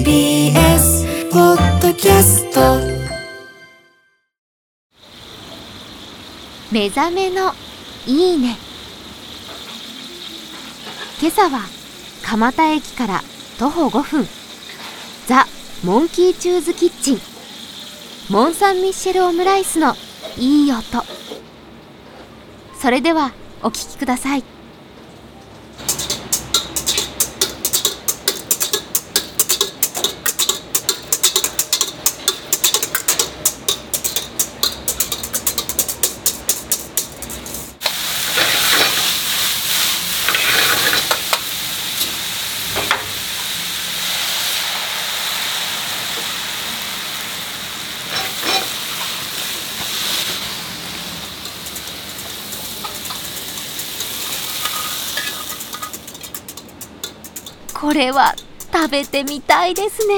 TBS ポッドキャスト目覚めのいいね。今朝は蒲田駅から徒歩5分。ザ・モンキーチューズキッチン。モン・サン・ミッシェル・オムライスのいい音。それではお聞きください。これは食べてみたいですね。